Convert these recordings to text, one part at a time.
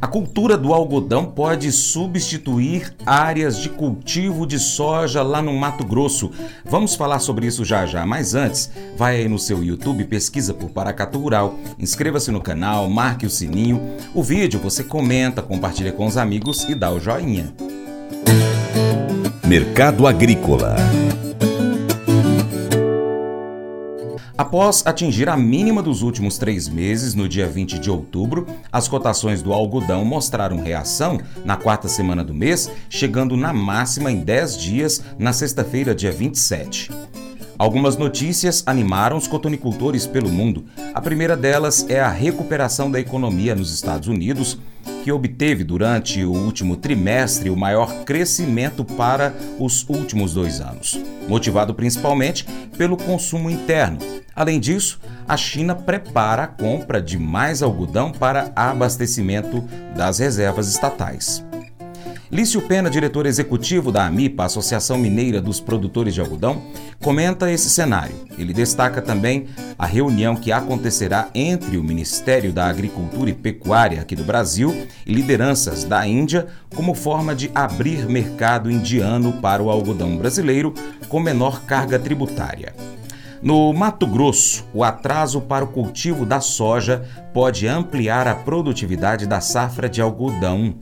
A cultura do algodão pode substituir áreas de cultivo de soja lá no Mato Grosso. Vamos falar sobre isso já já, mas antes, vai aí no seu YouTube, pesquisa por Paracatu Rural, inscreva-se no canal, marque o sininho. O vídeo você comenta, compartilha com os amigos e dá o joinha. Mercado Agrícola Após atingir a mínima dos últimos três meses, no dia 20 de outubro, as cotações do algodão mostraram reação na quarta semana do mês, chegando na máxima em 10 dias, na sexta-feira, dia 27. Algumas notícias animaram os cotonicultores pelo mundo. A primeira delas é a recuperação da economia nos Estados Unidos, que obteve durante o último trimestre o maior crescimento para os últimos dois anos, motivado principalmente pelo consumo interno. Além disso, a China prepara a compra de mais algodão para abastecimento das reservas estatais. Lício Pena, diretor executivo da AMIPA, Associação Mineira dos Produtores de Algodão, comenta esse cenário. Ele destaca também a reunião que acontecerá entre o Ministério da Agricultura e Pecuária aqui do Brasil e lideranças da Índia como forma de abrir mercado indiano para o algodão brasileiro com menor carga tributária. No Mato Grosso, o atraso para o cultivo da soja pode ampliar a produtividade da safra de algodão.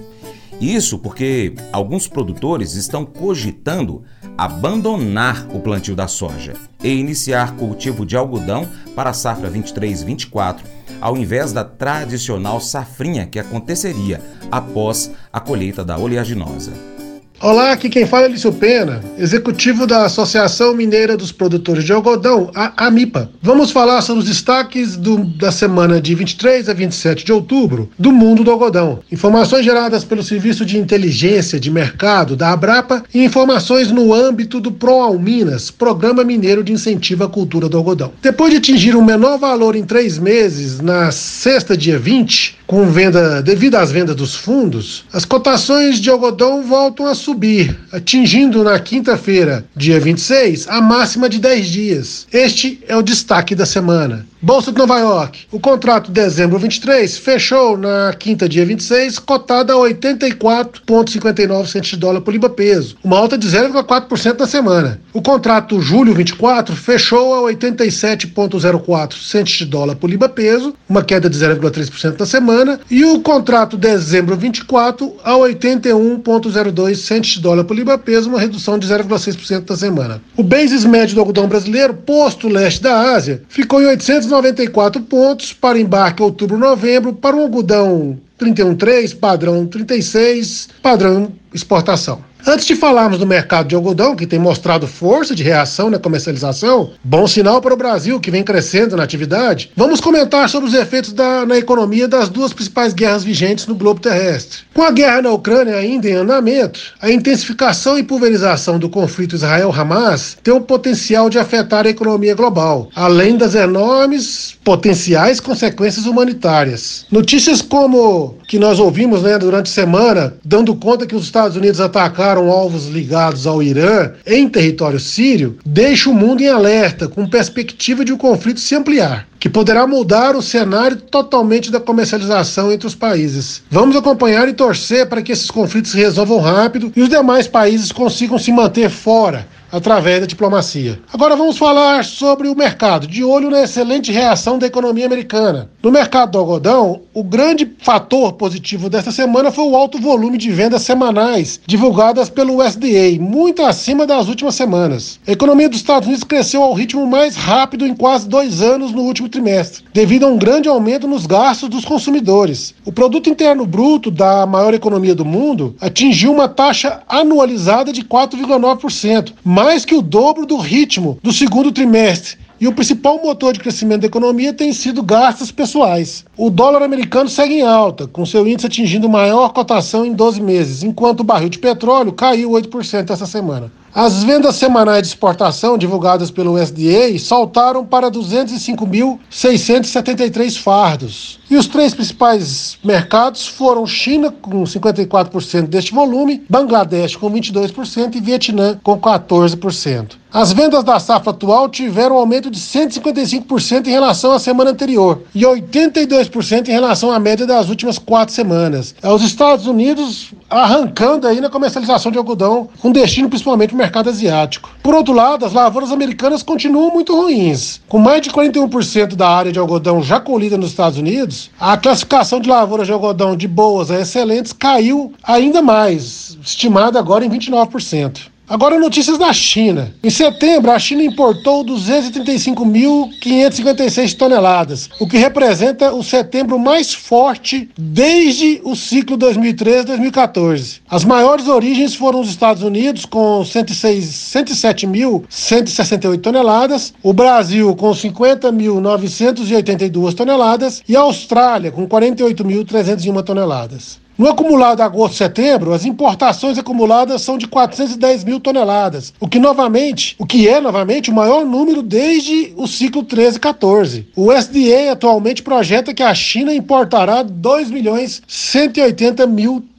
Isso porque alguns produtores estão cogitando abandonar o plantio da soja e iniciar cultivo de algodão para a safra 23-24, ao invés da tradicional safrinha que aconteceria após a colheita da oleaginosa. Olá, aqui quem fala é Lício Pena, executivo da Associação Mineira dos Produtores de Algodão, a AMIPA. Vamos falar sobre os destaques do, da semana de 23 a 27 de outubro do mundo do algodão. Informações geradas pelo Serviço de Inteligência de Mercado da Abrapa e informações no âmbito do ProAlminas, Programa Mineiro de Incentivo à Cultura do Algodão. Depois de atingir um menor valor em três meses, na sexta, dia 20, com venda devido às vendas dos fundos, as cotações de algodão voltam a subir, atingindo na quinta-feira, dia 26, a máxima de 10 dias. Este é o destaque da semana. Bolsa de Nova York. O contrato de dezembro 23 fechou na quinta, dia 26, cotada a 84,59 centos de dólar por libra peso, uma alta de 0,4% na semana. O contrato julho 24 fechou a 87,04 centos de dólar por libra peso, uma queda de 0,3% na semana, e o contrato dezembro 24 a 81,02 centos de dólar por libra peso, uma redução de 0,6% na semana. O basis médio do algodão brasileiro, posto leste da Ásia, ficou em 800 94 pontos para embarque outubro-novembro para um algodão 31,3, padrão 36, padrão exportação. Antes de falarmos do mercado de algodão, que tem mostrado força de reação na comercialização, bom sinal para o Brasil, que vem crescendo na atividade, vamos comentar sobre os efeitos da, na economia das duas principais guerras vigentes no globo terrestre. Com a guerra na Ucrânia ainda em andamento, a intensificação e pulverização do conflito Israel-Hamas tem o potencial de afetar a economia global, além das enormes potenciais consequências humanitárias. Notícias como que nós ouvimos né, durante a semana, dando conta que os Estados Unidos atacaram alvos ligados ao Irã em território sírio, deixa o mundo em alerta, com perspectiva de o conflito se ampliar que poderá mudar o cenário totalmente da comercialização entre os países. Vamos acompanhar e torcer para que esses conflitos se resolvam rápido e os demais países consigam se manter fora através da diplomacia. Agora vamos falar sobre o mercado, de olho na excelente reação da economia americana. No mercado do algodão, o grande fator positivo desta semana foi o alto volume de vendas semanais divulgadas pelo USDA, muito acima das últimas semanas. A economia dos Estados Unidos cresceu ao ritmo mais rápido em quase dois anos no último trimestre, devido a um grande aumento nos gastos dos consumidores. O produto interno bruto da maior economia do mundo atingiu uma taxa anualizada de 4,9%, mais que o dobro do ritmo do segundo trimestre. E o principal motor de crescimento da economia tem sido gastos pessoais. O dólar americano segue em alta, com seu índice atingindo maior cotação em 12 meses, enquanto o barril de petróleo caiu 8% essa semana. As vendas semanais de exportação divulgadas pelo USDA saltaram para 205.673 fardos. E os três principais mercados foram China, com 54% deste volume, Bangladesh, com 22% e Vietnã, com 14%. As vendas da safra atual tiveram um aumento de 155% em relação à semana anterior e 82% em relação à média das últimas quatro semanas. É os Estados Unidos arrancando aí na comercialização de algodão, com destino principalmente para mercado asiático. Por outro lado, as lavouras americanas continuam muito ruins. Com mais de 41% da área de algodão já colhida nos Estados Unidos, a classificação de lavouras de algodão de boas a excelentes caiu ainda mais, estimada agora em 29%. Agora notícias da China. Em setembro, a China importou 235.556 toneladas, o que representa o setembro mais forte desde o ciclo 2013-2014. As maiores origens foram os Estados Unidos, com 107.168 toneladas, o Brasil, com 50.982 toneladas, e a Austrália, com 48.301 toneladas. No acumulado agosto-setembro, as importações acumuladas são de 410 mil toneladas, o que novamente, o que é novamente o maior número desde o ciclo 13-14. O SDA atualmente projeta que a China importará 2 milhões 180 mil toneladas.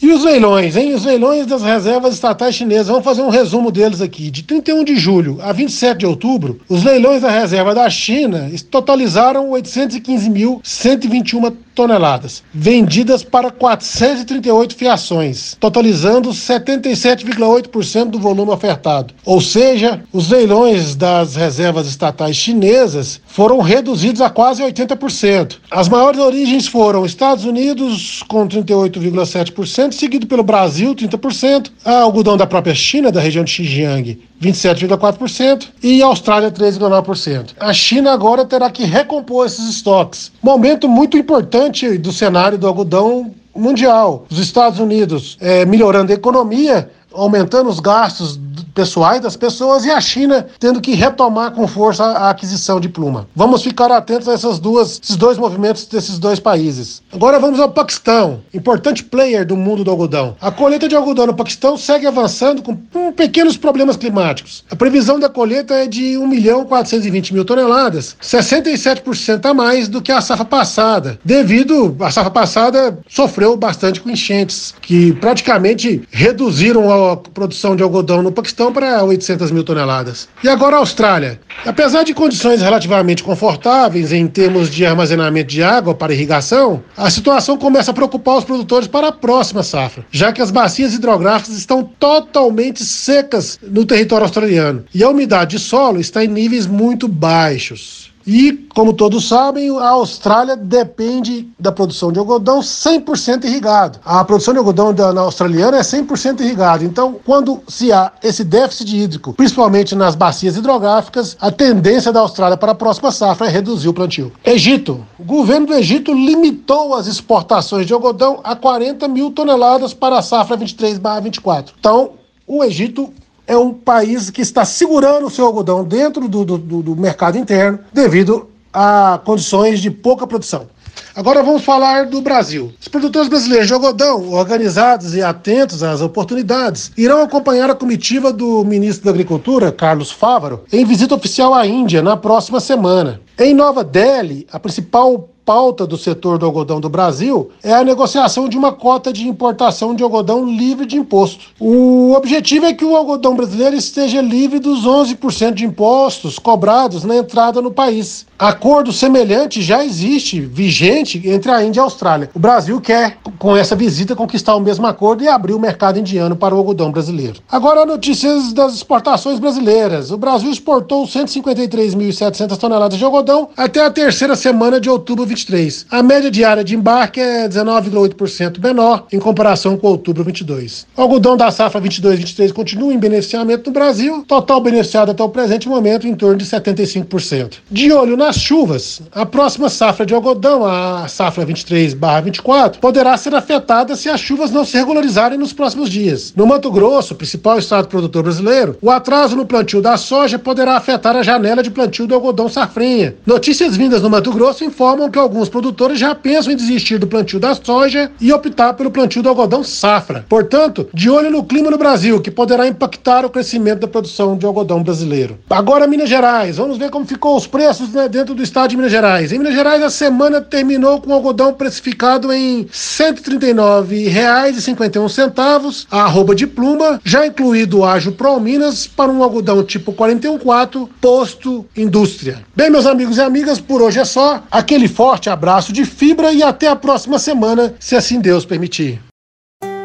E os leilões, hein? Os leilões das reservas estatais chinesas. Vamos fazer um resumo deles aqui. De 31 de julho a 27 de outubro, os leilões da reserva da China totalizaram 815.121 toneladas, vendidas para 438 fiações, totalizando 77,8% do volume ofertado. Ou seja, os leilões das reservas estatais chinesas foram reduzidos a quase 80%. As maiores origens foram Estados Unidos com 38,7%, seguido pelo Brasil, 30%, algodão da própria China, da região de Xinjiang, 27,4% e Austrália 13,9%. A China agora terá que recompor esses estoques. Momento muito importante do cenário do algodão mundial. Os Estados Unidos é, melhorando a economia, aumentando os gastos pessoais das pessoas e a China tendo que retomar com força a aquisição de pluma. Vamos ficar atentos a essas duas, esses dois movimentos desses dois países. Agora vamos ao Paquistão, importante player do mundo do algodão. A colheita de algodão no Paquistão segue avançando com, pequenos problemas climáticos. A previsão da colheita é de 1 milhão 420 mil toneladas, 67% a mais do que a safra passada, devido a safra passada sofreu bastante com enchentes, que praticamente reduziram a produção de algodão no Paquistão para 800 mil toneladas. E agora a Austrália. Apesar de condições relativamente confortáveis em termos de armazenamento de água para irrigação, a situação começa a preocupar os produtores para a próxima safra, já que as bacias hidrográficas estão totalmente secas no território australiano e a umidade de solo está em níveis muito baixos. E, como todos sabem, a Austrália depende da produção de algodão 100% irrigado. A produção de algodão da, na australiana é 100% irrigada. Então, quando se há esse déficit hídrico, principalmente nas bacias hidrográficas, a tendência da Austrália para a próxima safra é reduzir o plantio. Egito. O governo do Egito limitou as exportações de algodão a 40 mil toneladas para a safra 23/24. Então, o Egito é um país que está segurando o seu algodão dentro do, do, do mercado interno devido a condições de pouca produção. Agora vamos falar do Brasil. Os produtores brasileiros de algodão, organizados e atentos às oportunidades, irão acompanhar a comitiva do ministro da Agricultura, Carlos Fávaro, em visita oficial à Índia na próxima semana. Em Nova Delhi, a principal pauta do setor do algodão do Brasil é a negociação de uma cota de importação de algodão livre de imposto. O objetivo é que o algodão brasileiro esteja livre dos 11% de impostos cobrados na entrada no país. Acordo semelhante já existe, vigente, entre a Índia e a Austrália. O Brasil quer, com essa visita, conquistar o mesmo acordo e abrir o mercado indiano para o algodão brasileiro. Agora, notícias das exportações brasileiras. O Brasil exportou 153.700 toneladas de algodão até a terceira semana de outubro 23. A média diária de embarque é 19,8% menor em comparação com outubro 22. O algodão da safra 22-23 continua em beneficiamento no Brasil, total beneficiado até o presente momento em torno de 75%. De olho na nas chuvas, a próxima safra de algodão, a safra 23/24, poderá ser afetada se as chuvas não se regularizarem nos próximos dias. No Mato Grosso, principal estado produtor brasileiro, o atraso no plantio da soja poderá afetar a janela de plantio do algodão safrinha, Notícias vindas no Mato Grosso informam que alguns produtores já pensam em desistir do plantio da soja e optar pelo plantio do algodão safra. Portanto, de olho no clima no Brasil, que poderá impactar o crescimento da produção de algodão brasileiro. Agora, Minas Gerais. Vamos ver como ficou os preços né, dentro do estado de Minas Gerais. Em Minas Gerais, a semana terminou com algodão precificado em R$ 139,51, a arroba de pluma, já incluído o ágio Pro Minas, para um algodão tipo 414, posto indústria. Bem, meus amigos e amigas, por hoje é só. Aquele forte abraço de fibra e até a próxima semana, se assim Deus permitir.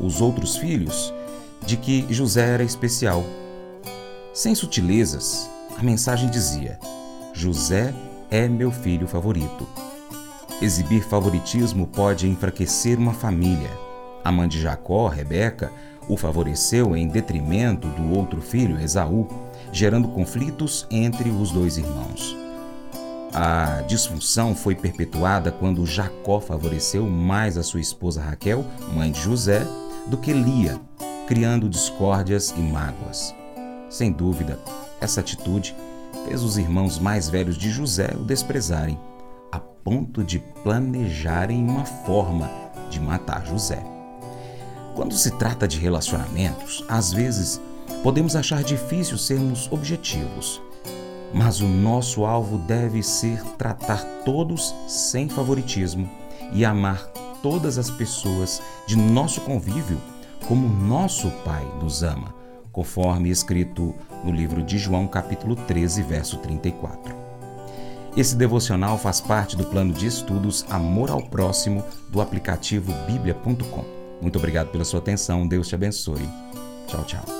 os outros filhos de que José era especial. Sem sutilezas, a mensagem dizia: José é meu filho favorito. Exibir favoritismo pode enfraquecer uma família a mãe de Jacó, Rebeca, o favoreceu em detrimento do outro filho, Esaú, gerando conflitos entre os dois irmãos. A disfunção foi perpetuada quando Jacó favoreceu mais a sua esposa Raquel, mãe de José, do que Lia, criando discórdias e mágoas. Sem dúvida, essa atitude fez os irmãos mais velhos de José o desprezarem, a ponto de planejarem uma forma de matar José. Quando se trata de relacionamentos, às vezes podemos achar difícil sermos objetivos, mas o nosso alvo deve ser tratar todos sem favoritismo e amar todas as pessoas de nosso convívio como nosso Pai nos ama, conforme escrito no livro de João, capítulo 13, verso 34. Esse devocional faz parte do plano de estudos Amor ao Próximo do aplicativo bíblia.com. Muito obrigado pela sua atenção. Deus te abençoe. Tchau, tchau.